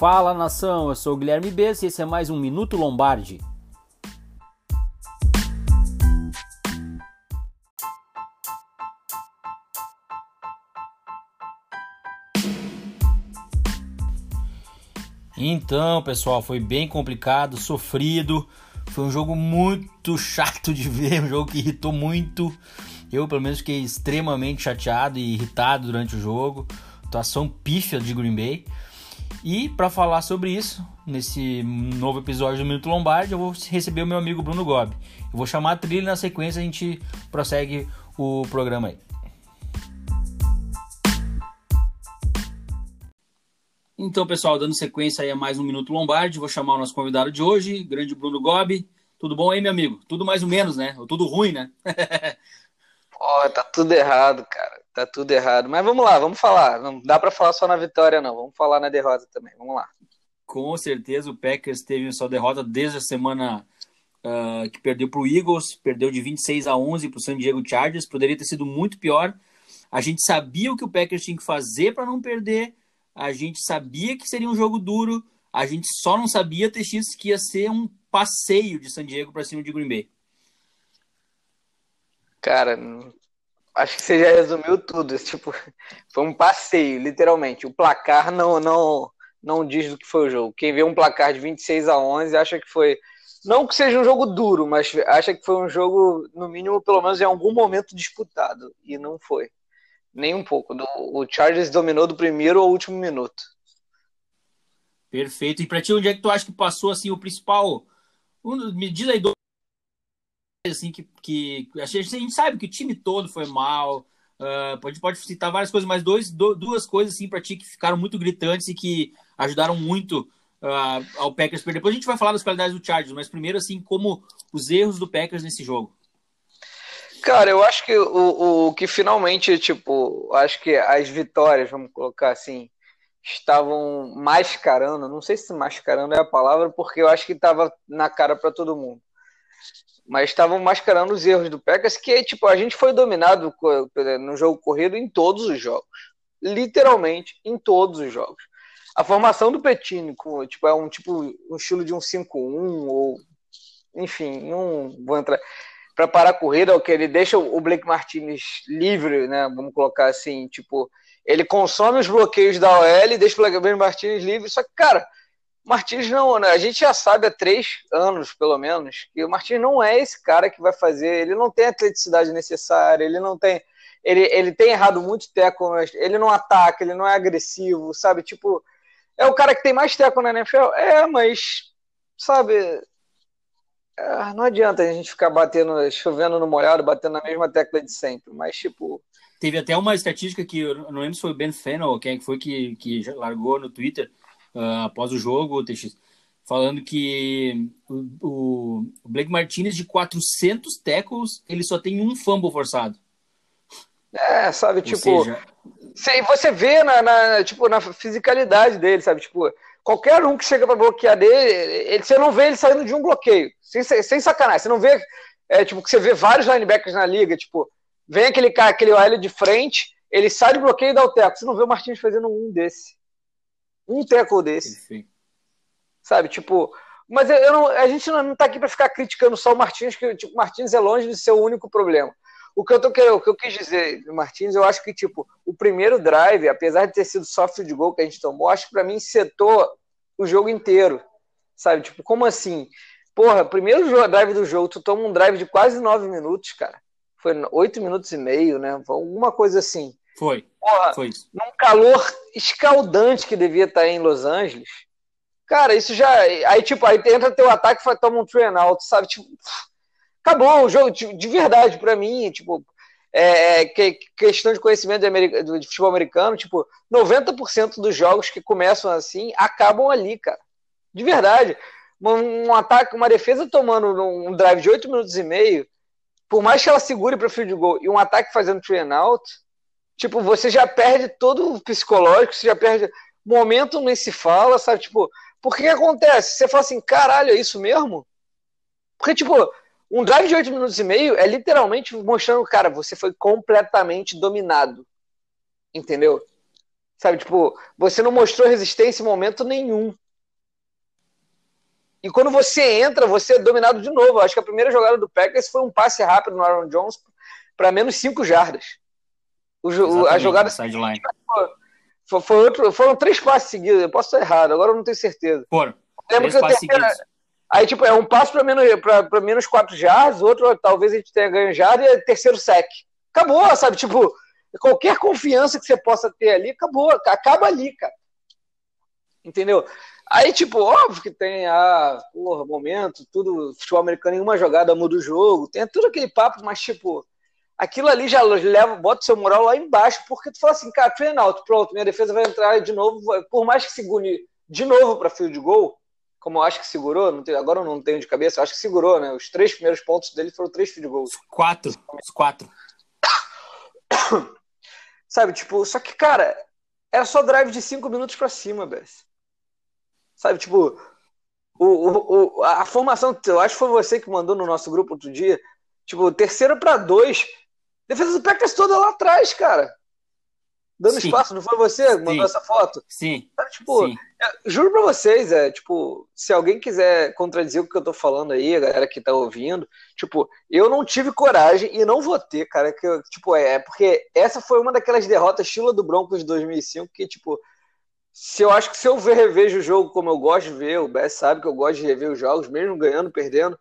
Fala nação, eu sou o Guilherme Bess e esse é mais um Minuto Lombardi. Então, pessoal, foi bem complicado, sofrido. Foi um jogo muito chato de ver, um jogo que irritou muito. Eu, pelo menos, fiquei extremamente chateado e irritado durante o jogo. Atuação pífia de Green Bay. E para falar sobre isso, nesse novo episódio do Minuto Lombardi, eu vou receber o meu amigo Bruno Gobi. Eu vou chamar a trilha e na sequência a gente prossegue o programa aí. Então, pessoal, dando sequência aí a mais um Minuto Lombardi, vou chamar o nosso convidado de hoje, grande Bruno Gobi. Tudo bom aí, meu amigo? Tudo mais ou menos, né? Ou tudo ruim, né? Ó, oh, tá tudo errado, cara. Tá tudo errado. Mas vamos lá, vamos falar. Não dá para falar só na vitória, não. Vamos falar na derrota também. Vamos lá. Com certeza o Packers teve sua derrota desde a semana uh, que perdeu para o Eagles, perdeu de 26 a 11 para o San Diego Chargers. Poderia ter sido muito pior. A gente sabia o que o Packers tinha que fazer para não perder. A gente sabia que seria um jogo duro. A gente só não sabia, TX, que ia ser um passeio de San Diego para cima de Green Bay. Cara, acho que você já resumiu tudo. Tipo, foi um passeio, literalmente. O placar não, não, não diz do que foi o jogo. Quem vê um placar de 26 a 11 acha que foi. Não que seja um jogo duro, mas acha que foi um jogo, no mínimo, pelo menos em algum momento disputado. E não foi. Nem um pouco. O Chargers dominou do primeiro ao último minuto. Perfeito. E pra ti, onde é que tu acha que passou assim o principal? Me diz aí assim que, que a gente sabe que o time todo foi mal. Uh, pode, pode citar várias coisas, mas dois, do, duas coisas assim para ti que ficaram muito gritantes e que ajudaram muito uh, ao Packers perder. Depois a gente vai falar das qualidades do Chargers, mas primeiro assim como os erros do Packers nesse jogo. Cara, eu acho que o, o que finalmente, tipo, acho que as vitórias, vamos colocar assim, estavam mascarando, não sei se mascarando é a palavra, porque eu acho que estava na cara para todo mundo mas estavam mascarando os erros do Packers, que tipo, a gente foi dominado no jogo corrido em todos os jogos. Literalmente em todos os jogos. A formação do Petini tipo, é um tipo um estilo de um 5-1 ou enfim, não vou entrar para parar a corrida, o que ele deixa o Blake Martinez livre, né? Vamos colocar assim, tipo, ele consome os bloqueios da OL e deixa o Blake Martinez livre, só que cara, Martins não, né? A gente já sabe há três anos, pelo menos, que o Martins não é esse cara que vai fazer. Ele não tem a atleticidade necessária, ele não tem. Ele, ele tem errado muito teco, ele não ataca, ele não é agressivo, sabe? Tipo, é o cara que tem mais teco na NFL? É, mas, sabe, é, não adianta a gente ficar batendo, chovendo no molhado, batendo na mesma tecla de sempre, mas tipo. Teve até uma estatística que eu não lembro se foi o Ben Fennel, quem foi que, que largou no Twitter, uh, após o jogo, TX, falando que o, o Blake Martinez, de 400 tackles, ele só tem um fumble forçado. É, sabe, Ou tipo. Seja... Você vê na, na, tipo, na fisicalidade dele, sabe? Tipo, qualquer um que chega para bloquear dele, ele, você não vê ele saindo de um bloqueio. Sem, sem sacanagem. Você não vê. É, tipo, que você vê vários linebackers na liga, tipo, vem aquele cara, aquele OL de frente, ele sai do bloqueio e dá o teco. Você não vê o Martins fazendo um desse um tackle desse. Sim. Sabe, tipo. Mas eu não, a gente não, está aqui para ficar criticando só o Martins, que tipo, o Martins é longe de ser o único problema. O que eu tô querendo, o que eu quis dizer, Martins, eu acho que tipo, o primeiro drive, apesar de ter sido soft de gol que a gente tomou, acho que para mim setou o jogo inteiro. Sabe, tipo, como assim? Porra, primeiro drive do jogo, tu toma um drive de quase nove minutos, cara. Foi oito minutos e meio, né? Alguma coisa assim. Foi. Porra, foi isso. Num calor escaldante que devia estar em Los Angeles. Cara, isso já. Aí, tipo, aí entra teu ataque e toma um train out, sabe? Tipo, acabou o jogo, de, de verdade, para mim, tipo. É, é, que, questão de conhecimento de, de futebol americano, tipo, 90% dos jogos que começam assim acabam ali, cara. De verdade. Um, um ataque, uma defesa tomando um drive de 8 minutos e meio, por mais que ela segure para field goal e um ataque fazendo train out, Tipo, você já perde todo o psicológico, você já perde. Momento nem se fala, sabe? Tipo, por que, acontece? Você fala assim, caralho, é isso mesmo? Porque, tipo, um drive de 8 minutos e meio é literalmente mostrando, cara, você foi completamente dominado. Entendeu? Sabe, tipo, você não mostrou resistência em momento nenhum. E quando você entra, você é dominado de novo. Eu acho que a primeira jogada do Packers foi um passe rápido no Aaron Jones para menos 5 jardas. O, a jogada sideline. Foi, foi outro, foram três passes seguidos. Eu posso estar errado, agora eu não tenho certeza. Foram. Lembro três que Aí, tipo, é um passo para menos, pra, menos 4 jardas, outro talvez a gente tenha ganho jardas e é terceiro sec. Acabou, sabe? Tipo, qualquer confiança que você possa ter ali, acabou. Acaba ali, cara. Entendeu? Aí, tipo, óbvio que tem, ah, porra, momento, tudo, futebol americano em uma jogada muda o jogo, tem tudo aquele papo, mas, tipo, aquilo ali já leva, bota o seu moral lá embaixo, porque tu fala assim, cara, train out, pronto, minha defesa vai entrar de novo, por mais que segure de novo para field goal, como eu acho que segurou, não tem, agora eu não tenho de cabeça, eu acho que segurou, né? Os três primeiros pontos dele foram três field goals. Quatro, os quatro. Sabe, tipo, só que, cara, era só drive de cinco minutos para cima, Bess. Sabe, tipo, o, o, o, a formação, eu acho que foi você que mandou no nosso grupo outro dia. Tipo, terceiro para dois. Defesa do Packers toda lá atrás, cara. Dando Sim. espaço, não foi você que mandou essa foto? Sim. tipo, Sim. É, juro pra vocês, é, tipo, se alguém quiser contradizer o que eu tô falando aí, a galera que tá ouvindo, tipo, eu não tive coragem e não vou ter, cara, que eu, tipo, é, é porque essa foi uma daquelas derrotas estilo do Broncos de 2005 que, tipo, se eu acho que se eu revejo o jogo como eu gosto de ver, o Bess sabe que eu gosto de rever os jogos, mesmo ganhando, perdendo.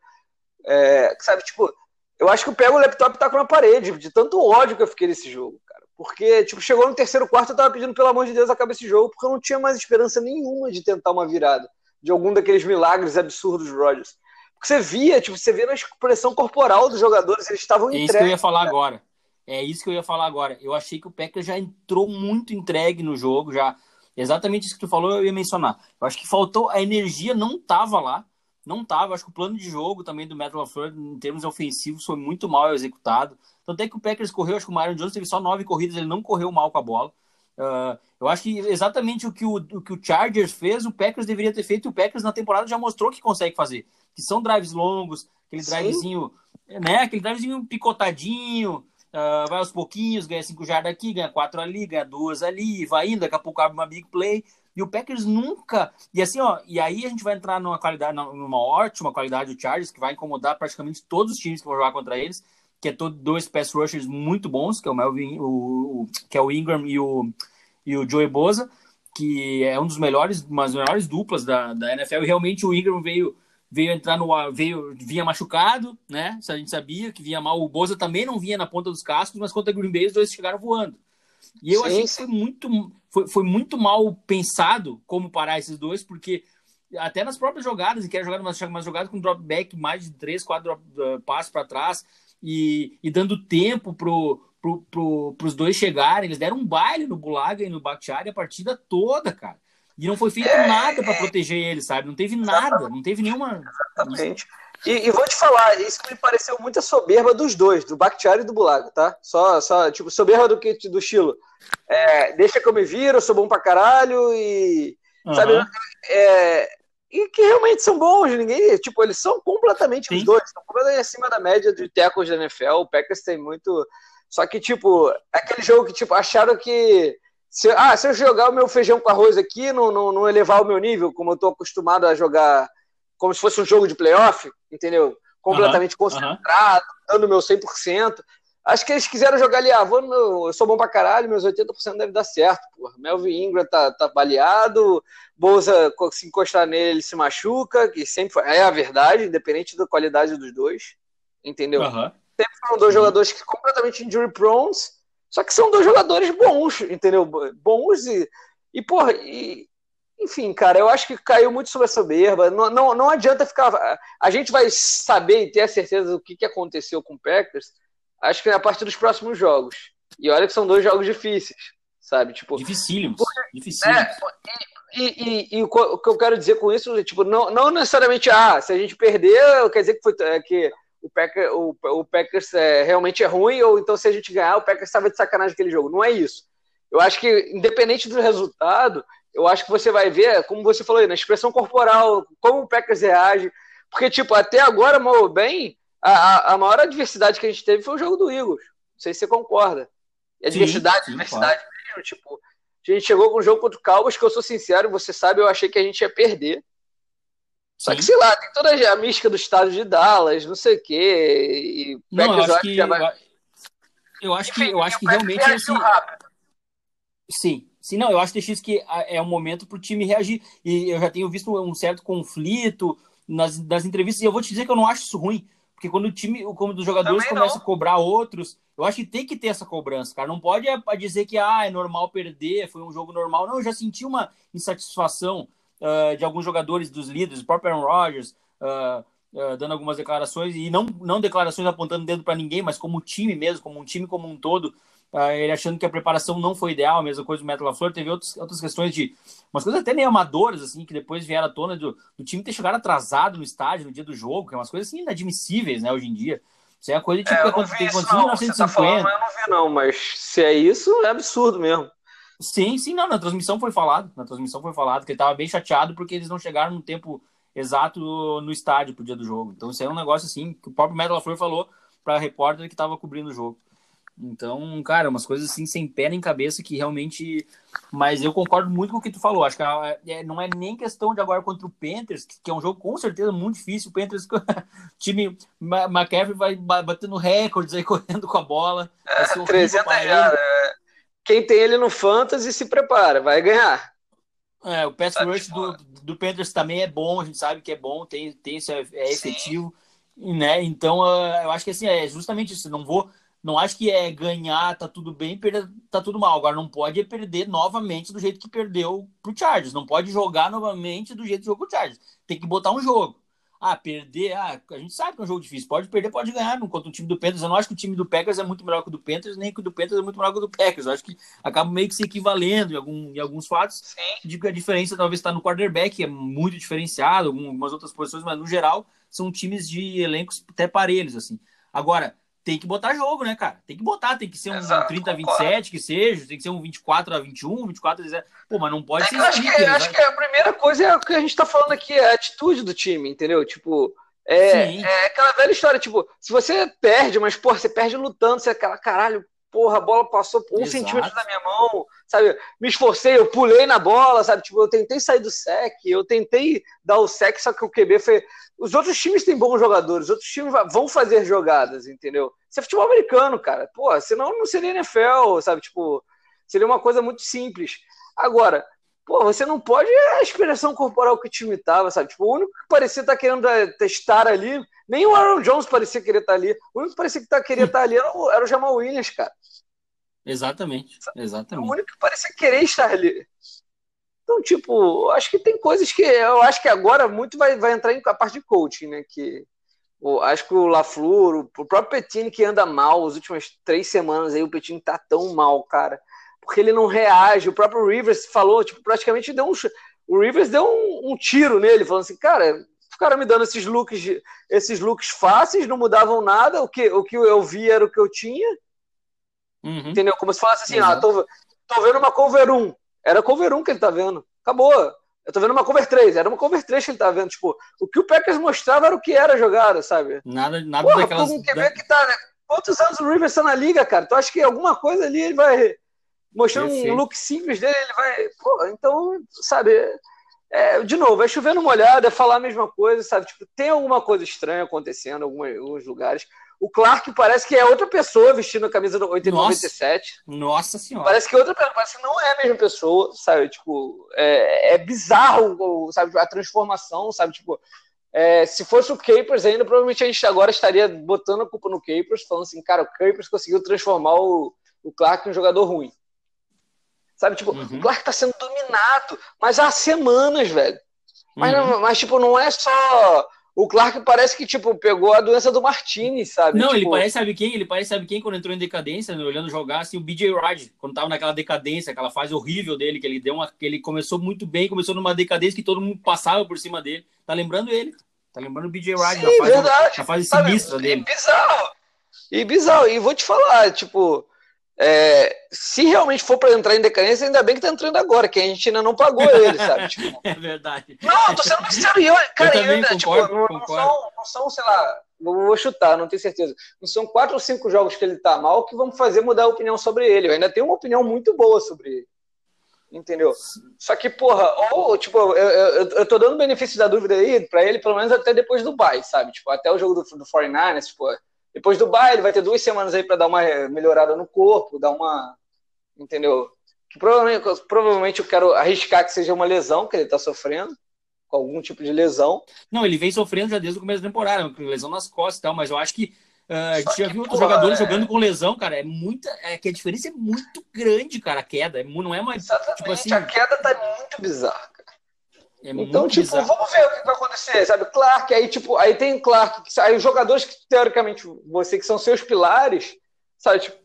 É, sabe, tipo, eu acho que eu pego o laptop e taco na parede, de tanto ódio que eu fiquei nesse jogo, cara. Porque, tipo, chegou no terceiro quarto, eu tava pedindo, pelo amor de Deus, acabe esse jogo, porque eu não tinha mais esperança nenhuma de tentar uma virada, de algum daqueles milagres absurdos do Rodgers. Porque você via, tipo, você via na expressão corporal dos jogadores, eles estavam entregues. É isso que eu ia falar cara. agora. É isso que eu ia falar agora. Eu achei que o Packers já entrou muito entregue no jogo, já Exatamente isso que tu falou, eu ia mencionar. Eu acho que faltou, a energia não tava lá, não tava. Acho que o plano de jogo também do Metal LaFleur, em termos ofensivos, foi muito mal executado. Tanto é que o Packers correu, acho que o Myron Jones teve só nove corridas, ele não correu mal com a bola. Uh, eu acho que exatamente o que o, o que o Chargers fez, o Packers deveria ter feito. O Packers na temporada já mostrou que consegue fazer. Que são drives longos, aquele drivezinho, né? Aquele drivezinho picotadinho, Uh, vai aos pouquinhos, ganha 5 jardas aqui, ganha 4 ali, ganha 2 ali, vai indo, daqui a pouco abre uma big play. E o Packers nunca. E assim, ó, e aí a gente vai entrar numa qualidade, numa ótima qualidade do Chargers, que vai incomodar praticamente todos os times que vão jogar contra eles, que é todo, dois pass rushers muito bons, que é o Melvin, o, o, que é o Ingram e o, e o Joey Boza, que é um dos melhores, umas melhores duplas da, da NFL, e realmente o Ingram veio veio entrar no veio vinha machucado, né? A gente sabia que vinha mal. O Boza também não vinha na ponta dos cascos, mas contra o Green Bay os dois chegaram voando. E eu sim, achei que foi muito, foi, foi muito mal pensado como parar esses dois, porque até nas próprias jogadas, e que era jogada umas, umas jogadas com dropback mais de três, quatro uh, passos para trás e, e dando tempo pro, pro, pro, pros dois chegarem. Eles deram um baile no Bulaga e no Bakhtiari a partida toda, cara. E não foi feito é, nada para proteger ele, sabe? Não teve nada, não teve nenhuma. Exatamente. E, e, vou te falar, isso me pareceu muito a soberba dos dois, do Bakhtiari e do Bulaga, tá? Só, só tipo, soberba do que do estilo. É, deixa que eu me viro, eu sou bom pra caralho e. Uhum. Sabe? É, e que realmente são bons, ninguém. Tipo, eles são completamente Sim. os dois, estão completamente acima da média de tackles da NFL. O Packers tem muito. Só que, tipo, aquele jogo que, tipo, acharam que se, ah, se eu jogar o meu feijão com arroz aqui, não, não, não elevar o meu nível, como eu estou acostumado a jogar, como se fosse um jogo de playoff, entendeu? Completamente uhum, concentrado, uhum. dando meu 100%. Acho que eles quiseram jogar ali, ah, vou no, eu sou bom pra caralho, meus 80% deve dar certo, porra. Melvin Ingram tá, tá baleado, Bolsa, se encostar nele, ele se machuca, que sempre foi, é a verdade, independente da qualidade dos dois, entendeu? Uhum. Sempre foram dois jogadores que completamente injury prone, só que são dois jogadores bons, entendeu? Bons e. E, porra, e, enfim, cara, eu acho que caiu muito sobre a soberba. Não, não, não adianta ficar. A gente vai saber e ter a certeza do que, que aconteceu com o Packers, acho que a partir dos próximos jogos. E olha que são dois jogos difíceis, sabe? Tipo, dificílimos. dificílimos. É, e, e, e, o que eu quero dizer com isso, tipo, não, não necessariamente, ah, se a gente perder, quer dizer que foi é, que o, Packer, o, o Packers é, realmente é ruim, ou então se a gente ganhar, o Packers estava de sacanagem aquele jogo. Não é isso. Eu acho que, independente do resultado, eu acho que você vai ver, como você falou aí, na expressão corporal, como o Packers reage. Porque, tipo, até agora, mal bem, a, a maior adversidade que a gente teve foi o jogo do Eagles. Não sei se você concorda. E a sim, diversidade, sim, diversidade claro. mesmo, tipo, A gente chegou com um jogo contra o Cowboys que eu sou sincero, você sabe, eu achei que a gente ia perder. Só que, sei lá, tem toda a mística do estado de Dallas, não sei o quê. E não, eu acho que, vai... eu acho que, eu acho que realmente esse... Sim, sim, não, eu acho que que é um momento para o time reagir. E eu já tenho visto um certo conflito nas, nas entrevistas, e eu vou te dizer que eu não acho isso ruim. Porque quando o time, como os jogadores começam a cobrar outros, eu acho que tem que ter essa cobrança, cara. Não pode é, dizer que ah, é normal perder, foi um jogo normal. Não, eu já senti uma insatisfação uh, de alguns jogadores dos líderes, o próprio Aaron Rodgers, uh, uh, dando algumas declarações, e não, não declarações apontando dedo para ninguém, mas como time mesmo, como um time como um todo, ele achando que a preparação não foi ideal, a mesma coisa do Metal LaFleur, teve outros, outras questões de, umas coisas até meio amadoras, assim, que depois vieram à tona do, do time ter chegado atrasado no estádio no dia do jogo, que é umas coisas assim inadmissíveis, né, hoje em dia. Isso é a coisa tipo é, que aconteceu em 1950. Tá falando, eu não vi não, mas se é isso, é absurdo mesmo. Sim, sim, não, na transmissão foi falado, na transmissão foi falado que ele estava bem chateado porque eles não chegaram no tempo exato no estádio pro dia do jogo. Então isso é um negócio assim que o próprio Metal LaFleur falou para a repórter que estava cobrindo o jogo. Então, cara, umas coisas assim sem pé nem cabeça que realmente. Mas eu concordo muito com o que tu falou. Acho que é, não é nem questão de agora contra o Panthers, que é um jogo com certeza muito difícil. O Panthers, time McCaffrey vai batendo recordes aí, correndo com a bola. É, 300 já, é. Quem tem ele no Fantasy se prepara, vai ganhar. É, o pass rush do, do Panthers também é bom, a gente sabe que é bom, tem, tem isso, é, é efetivo, né? Então, uh, eu acho que assim, é justamente isso. Não vou não acho que é ganhar, tá tudo bem, perder, tá tudo mal. Agora não pode perder novamente do jeito que perdeu pro Chargers. Não pode jogar novamente do jeito que jogou pro Chargers. Tem que botar um jogo. Ah, perder, ah, a gente sabe que é um jogo difícil. Pode perder, pode ganhar contra o time do Panthers. Eu não acho que o time do Packers é muito melhor que o do Panthers, nem que o do Panthers é muito melhor que o do Packers. Eu acho que acaba meio que se equivalendo em, algum, em alguns fatos. Sim. Digo que a diferença talvez está no quarterback, que é muito diferenciado, algumas outras posições, mas no geral são times de elencos até parelhos, assim. Agora, tem que botar jogo, né, cara? Tem que botar, tem que ser um Exato, 30 a 27 que seja, tem que ser um 24 a 21, 24 a 17. Pô, mas não pode é ser eu acho, que, eu acho que a primeira coisa é o que a gente tá falando aqui, é a atitude do time, entendeu? Tipo, é, é aquela velha história, tipo, se você perde, mas, pô, você perde lutando, você é aquela, caralho, porra, a bola passou um Exato. centímetro da minha mão, sabe? Me esforcei, eu pulei na bola, sabe? Tipo, eu tentei sair do sec, eu tentei dar o sec, só que o QB foi. Os outros times têm bons jogadores, os outros times vão fazer jogadas, entendeu? Isso é futebol americano, cara. Pô, senão não seria NFL, sabe? Tipo, seria uma coisa muito simples. Agora, pô, você não pode a expressão corporal que o time tava, sabe? Tipo, o único que parecia estar tá querendo testar ali, nem o Aaron Jones parecia querer estar tá ali. O único que parecia que tá, queria estar tá ali era o, era o Jamal Williams, cara. Exatamente, exatamente. O único que parecia querer estar ali. Então, tipo, acho que tem coisas que eu acho que agora muito vai, vai entrar em a parte de coaching, né? Que o, acho que o LaFleur, o, o próprio Petini que anda mal, as últimas três semanas aí, o Petini tá tão mal, cara porque ele não reage. O próprio Rivers falou, tipo, praticamente deu um. O Rivers deu um, um tiro nele, falando assim, cara, ficaram me dando esses looks, esses looks fáceis, não mudavam nada, o que, o que eu vi era o que eu tinha. Uhum. Entendeu? Como se falasse assim, ah, tô, tô vendo uma cover 1. Era cover 1 que ele tá vendo. Acabou. Eu tô vendo uma cover 3, era uma cover 3 que ele tá vendo. Tipo, o que o Packers mostrava era o que era jogada, sabe? Nada, nada Porra, daquelas... Da... Que tá, né? Quantos anos o Rivers tá na liga, cara? Tu acha que alguma coisa ali ele vai mostrando um look simples dele, ele vai. Pô, então, sabe, é, de novo, é chover no molhado, é falar a mesma coisa, sabe? Tipo, tem alguma coisa estranha acontecendo em alguns lugares. O Clark parece que é outra pessoa vestindo a camisa do 897. Nossa, nossa senhora. Parece que é outra pessoa, parece que não é a mesma pessoa, sabe? Tipo, é, é bizarro, sabe? A transformação, sabe? Tipo, é, se fosse o Capers ainda, provavelmente a gente agora estaria botando a culpa no Capers, falando assim, cara, o Capers conseguiu transformar o, o Clark em um jogador ruim. Sabe, tipo, uhum. o Clark tá sendo dominado, mas há semanas, velho. Mas, uhum. não, mas, tipo, não é só. O Clark parece que, tipo, pegou a doença do Martini, sabe? Não, tipo... ele parece, sabe quem? Ele parece, sabe quem, quando entrou em decadência, né, olhando jogar, assim, o BJ Raj, quando tava naquela decadência, aquela fase horrível dele, que ele deu uma. que ele começou muito bem, começou numa decadência que todo mundo passava por cima dele. Tá lembrando ele? Tá lembrando o BJ Raj, na fase, verdade. na fase sinistra sabe? dele. E bizarro. E bizarro. E vou te falar, tipo é, se realmente for para entrar em decadência, ainda bem que tá entrando agora, que a gente ainda não pagou ele, sabe? Tipo, é verdade. Não, tô sendo sincero. cara, eu tipo, concordo, não, concordo. Não, são, não são, sei lá, vou chutar, não tenho certeza. Não são quatro ou cinco jogos que ele tá mal que vão fazer mudar a opinião sobre ele. Eu ainda tenho uma opinião muito boa sobre ele. Entendeu? Só que, porra, ou, tipo, eu, eu, eu tô dando benefício da dúvida aí pra ele, pelo menos até depois do bye, sabe? Tipo, até o jogo do, do 49ers, tipo, depois do bye, ele vai ter duas semanas aí pra dar uma melhorada no corpo, dar uma. Entendeu? Que provavelmente, provavelmente eu quero arriscar que seja uma lesão que ele tá sofrendo, com algum tipo de lesão. Não, ele vem sofrendo já desde o começo da temporada, lesão nas costas e tal, mas eu acho que Uh, a gente já viu outros jogadores é... jogando com lesão, cara. É muita. É que a diferença é muito grande, cara, a queda. É não é mais. Exatamente, tipo assim... a queda tá muito bizarra. É então, tipo, bizarro. vamos ver o que vai acontecer, sabe? Clark, aí, tipo, aí tem Clark, aí os jogadores que, teoricamente, você que são seus pilares, sabe, tipo,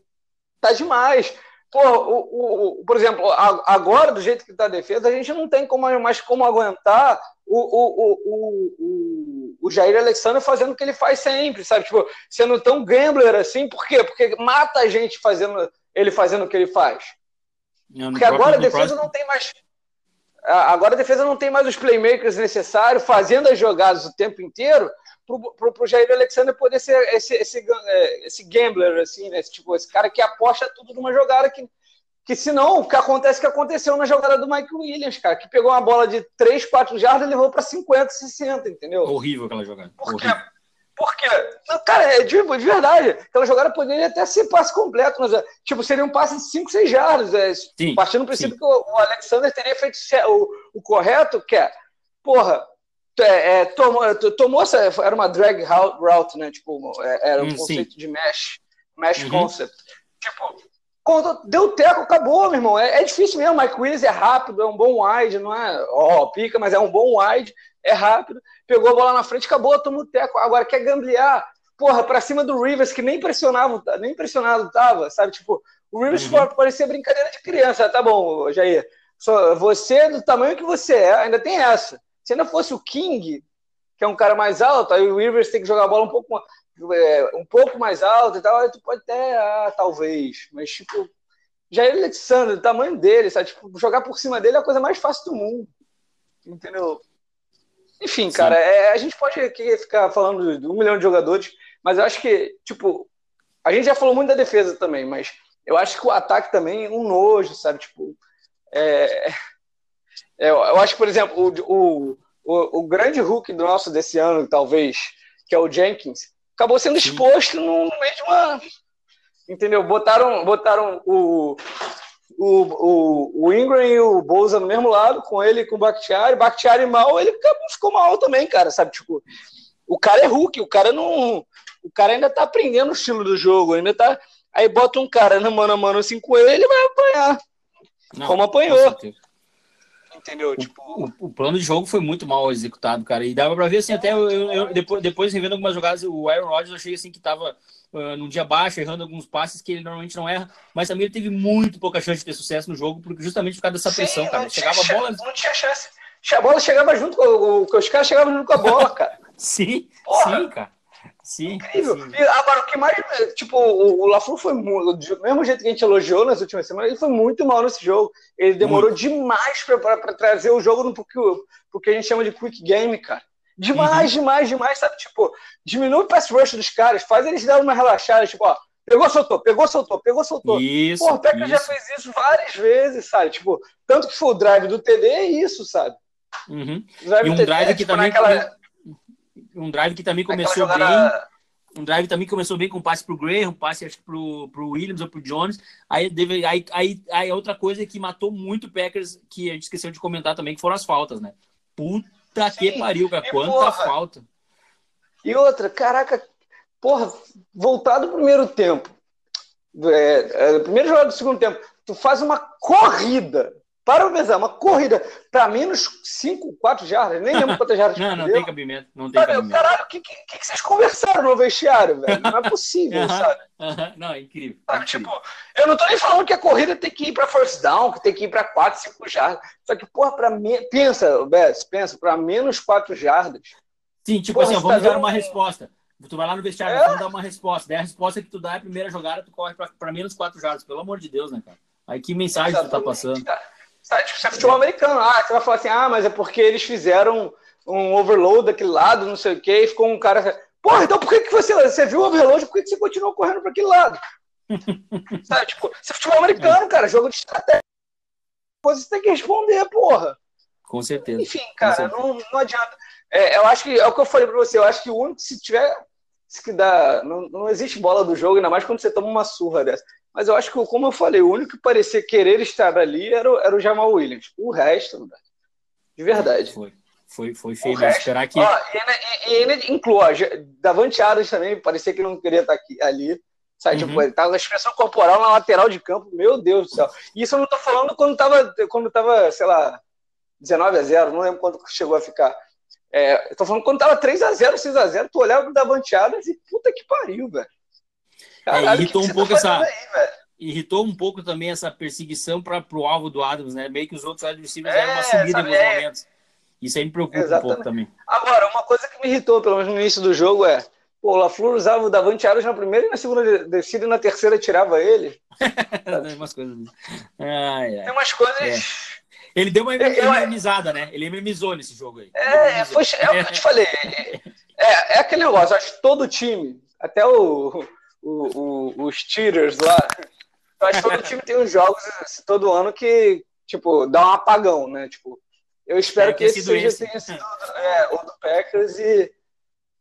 tá demais. Pô, o, o, por exemplo, agora, do jeito que tá a defesa, a gente não tem como, mais como aguentar o, o, o, o, o Jair Alexander fazendo o que ele faz sempre, sabe? Tipo, sendo tão gambler assim, por quê? Porque mata a gente fazendo ele fazendo o que ele faz. Não, Porque agora a defesa próximo... não tem mais. Agora a defesa não tem mais os playmakers necessários, fazendo as jogadas o tempo inteiro, para o Jair Alexander poder ser esse, esse, é, esse gambler, assim, né? Esse, tipo, esse cara que aposta tudo numa jogada que que senão, o que acontece que aconteceu na jogada do Mike Williams, cara, que pegou uma bola de 3, 4 jardas e levou para 50, 60, entendeu? Horrível aquela jogada. Por quê? Cara, é de, de, verdade, aquela jogada poderia até ser passe completo, mas, tipo, seria um passe de 5, 6 jardas. É, sim, partindo do princípio sim. que o, o, Alexander teria feito o, o correto, que é, porra, é, é, tomou, tomou essa, era uma drag route, né? Tipo, é, era um hum, conceito sim. de mesh, mesh uhum. concept. Tipo, quando deu teco, acabou, meu irmão. É, é, difícil mesmo. Mike Williams é rápido, é um bom wide, não é ó, pica, mas é um bom wide, é rápido. Pegou a bola na frente, acabou, tomou teco. Agora quer gamblear, porra, pra cima do Rivers, que nem pressionava, nem impressionado tava, sabe? Tipo, o Rivers uhum. parecia brincadeira de criança. Tá bom, Jair. Só, você, do tamanho que você é, ainda tem essa. Se ainda fosse o King, que é um cara mais alto, aí o Rivers tem que jogar a bola um pouco é, um pouco mais alto e tal, aí tu pode até, ah, talvez, mas tipo, Jair Alexandre, o tamanho dele, sabe? Tipo, jogar por cima dele é a coisa mais fácil do mundo, entendeu? Enfim, cara, é, a gente pode aqui ficar falando de um milhão de jogadores, mas eu acho que, tipo, a gente já falou muito da defesa também, mas eu acho que o ataque também é um nojo, sabe? Tipo, é, é, eu acho que, por exemplo, o, o, o, o grande Hulk do nosso desse ano, talvez, que é o Jenkins, acabou sendo exposto no, no meio de uma. Entendeu? Botaram, botaram o, o, o, o Ingram e o Bolsa no mesmo lado, com ele e com o Bakhtiari. Bakhtiari mal, ele ficou mal também, cara, sabe? Tipo, o cara é Hulk, o cara não. O cara ainda tá aprendendo o estilo do jogo, ainda tá. Aí bota um cara no mano a mano assim com ele, ele vai apanhar. Não, como apanhou entendeu? Tipo... O, o, plano de jogo foi muito mal executado, cara. E dava pra ver assim, até eu, eu, depois, depois revendo algumas jogadas, o Aaron Rodgers eu achei assim que tava uh, num dia baixo, errando alguns passes que ele normalmente não erra, mas também ele teve muito pouca chance de ter sucesso no jogo, porque justamente por causa dessa Sim, pressão, cara. Chegava a bola. Não tinha chance. A bola chegava junto com. Os caras chegavam junto com a bola, cara. sim, Porra. sim, cara. Sim, Incrível. Sim. E agora, o que mais. Tipo, o, o LaFleur foi muito. Do mesmo jeito que a gente elogiou nas últimas semanas, ele foi muito mal nesse jogo. Ele demorou muito. demais para trazer o jogo no porque, porque a gente chama de quick game, cara. Demais, uhum. demais, demais, sabe? Tipo, diminui o pass rush dos caras, faz eles darem uma relaxada, tipo, ó, pegou, soltou, pegou, soltou, pegou, soltou. Isso. Pô, o Packers já fez isso várias vezes, sabe? Tipo, tanto que foi o drive do TD é isso, sabe? Uhum. E um drive que tipo, também. Naquela um drive que também começou bem. Um drive também começou bem com um passe pro Graham, um passe acho que pro, pro Williams ou pro Jones. Aí, deve, aí, aí, aí outra coisa que matou muito o Packers, que a gente esqueceu de comentar também, que foram as faltas, né? Puta Sim. que pariu, cara. Quanta porra. falta. E outra, caraca, porra, voltado do primeiro tempo. É, é, primeiro jogo do segundo tempo, tu faz uma corrida para o pensar, uma corrida para menos 5, 4 jardas, nem lembro quantas jardas. não, não tem cabimento. Não tem cabimento. Caralho, o que, que, que, vocês conversaram no vestiário, velho? Não é possível, uh -huh, sabe? Uh -huh. Não, é incrível. Sabe, é incrível. Tipo, eu não tô nem falando que a corrida tem que ir para first down, que tem que ir para 4, 5 jardas. Só que, porra, para me... pensa, Bess, pensa, para menos 4 jardas. Sim, tipo porra, assim, vamos tá dar uma resposta. Tu vai lá no vestiário, é? vamos dar uma resposta. Daí a resposta que tu dá é a primeira jogada, tu corre para menos 4 jardas. Pelo amor de Deus, né, cara? Aí que mensagem Exatamente, tu tá passando? Cara. Sabe, tipo, você é futebol americano. Ah, você vai falar assim, ah, mas é porque eles fizeram um overload daquele lado, não sei o quê, e ficou um cara. Porra, então por que, que você, você viu o overload, por que, que você continuou correndo para aquele lado? Sabe, tipo, você é futebol americano, cara, jogo de estratégia. você tem que responder, porra. Com certeza. Enfim, cara, certeza. Não, não adianta. É, eu acho que é o que eu falei pra você, eu acho que o único, se tiver. Se que dá, não, não existe bola do jogo, ainda mais quando você toma uma surra dessa. Mas eu acho que, como eu falei, o único que parecia querer estar ali era, o, era o Jamal Williams. O resto, de verdade. Foi. Foi, foi feio resto, esperar que. Ó, e ele inclui, ó, Davante Adams também, parecia que não queria estar aqui, ali. Sabe, tipo, uhum. tipo, ele tava com a expressão corporal na lateral de campo, meu Deus do céu. Isso eu não tô falando quando tava, quando tava sei lá, 19 a 0 não lembro quanto chegou a ficar. É, eu tô falando quando tava 3 a 0 6 a 0 tu olhava pro Davante Adams e puta que pariu, velho. É, irritou que um pouco tá essa. Aí, irritou um pouco também essa perseguição para pro alvo do Adams, né? Meio que os outros adversários é, deram uma subida em alguns é. momentos. Isso aí me preocupa Exatamente. um pouco também. Agora, uma coisa que me irritou, pelo menos no início do jogo, é Pô, o LaFleur usava o Davante Adams na primeira e na segunda descida e na terceira tirava ele. Tem umas coisas. Ai, ai. Tem umas coisas. É. Ele deu uma minimizada, né? Ele minimizou nesse jogo aí. É, foi, é o que eu te falei. É, é aquele negócio, acho que todo time, até o, o, o, os cheaters lá, eu acho que todo time tem uns jogos assim, todo ano que, tipo, dá um apagão, né? Tipo, eu espero é, que esse seja esse. tenha sido é, o do Packers e.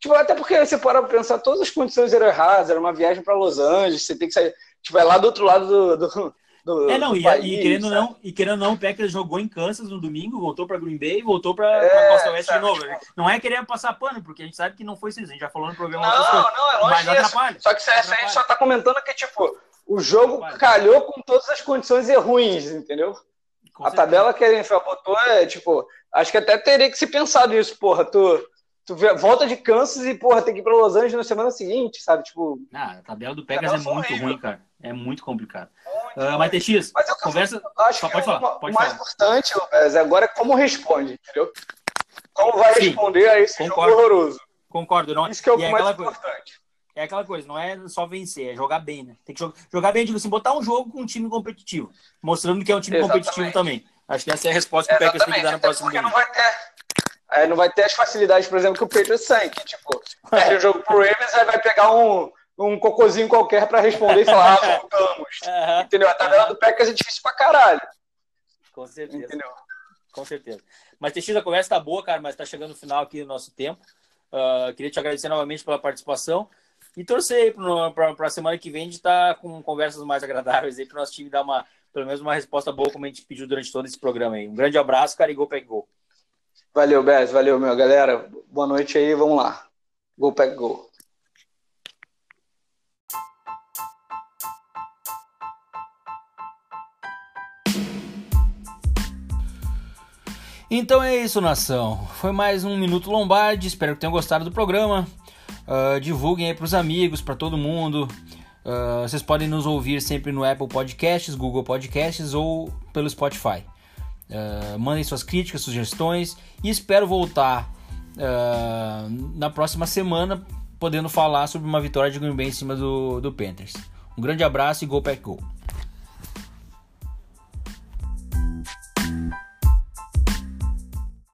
Tipo, até porque você para pensar, todas as condições eram erradas, era uma viagem para Los Angeles, você tem que sair. Tipo, é lá do outro lado do. do, é, não, e, país, e, querendo não, e querendo não, o Packers jogou em Kansas no domingo, voltou para Green Bay e voltou para é, Costa Oeste de novo. Né? Não é querer passar pano, porque a gente sabe que não foi isso, a gente já falou no programa. Não, não, é longe atrapalha. Só que a gente só tá comentando que, tipo, o jogo calhou com todas as condições ruins, entendeu? Com a certeza. tabela que a NFL botou é, tipo, acho que até teria que se pensar nisso, porra. Tu, tu volta de Kansas e, porra, tem que ir pra Los Angeles na semana seguinte, sabe? Tipo. Ah, a tabela do Pegas é muito horrível. ruim, cara. É muito complicado. Muito uh, mas, TX, mas eu, conversa. Acho que pode falar, pode o mais falar. importante, Lopez, agora é como responde, entendeu? Como vai Sim, responder a esse concordo, jogo horroroso. Concordo, não. Isso que é o é mais importante. É aquela coisa, não é só vencer, é jogar bem, né? Tem que jogar, jogar bem, digo assim, botar um jogo com um time competitivo, mostrando que é um time Exatamente. competitivo também. Acho que essa é a resposta que o Packers tem que dar no próximo domingo. Não vai ter, é, não vai ter as facilidades, por exemplo, que o Patriots tem, que tipo, perde o jogo pro Ravens, aí vai pegar um, um cocôzinho qualquer para responder e falar, ah, voltamos. Uhum. Entendeu? A tabela do Packers é difícil pra caralho. Com certeza. Entendeu? Com certeza. Mas, TX, a conversa tá boa, cara, mas tá chegando no final aqui do nosso tempo. Uh, queria te agradecer novamente pela participação. E torcer para a semana que vem de estar tá com conversas mais agradáveis aí para o nosso time dar uma, pelo menos uma resposta boa, como a gente pediu durante todo esse programa aí. Um grande abraço, cara, e gol, pega gol. Valeu, Bez, valeu, meu galera. Boa noite aí, vamos lá. Gol, pega gol. Então é isso, nação. Foi mais um Minuto Lombardi. Espero que tenham gostado do programa. Uh, divulguem aí para os amigos, para todo mundo. Uh, vocês podem nos ouvir sempre no Apple Podcasts, Google Podcasts ou pelo Spotify. Uh, mandem suas críticas, sugestões e espero voltar na próxima semana podendo falar sobre uma vitória de Green Bay em cima do, do Panthers. Um grande abraço e Go Pack Go!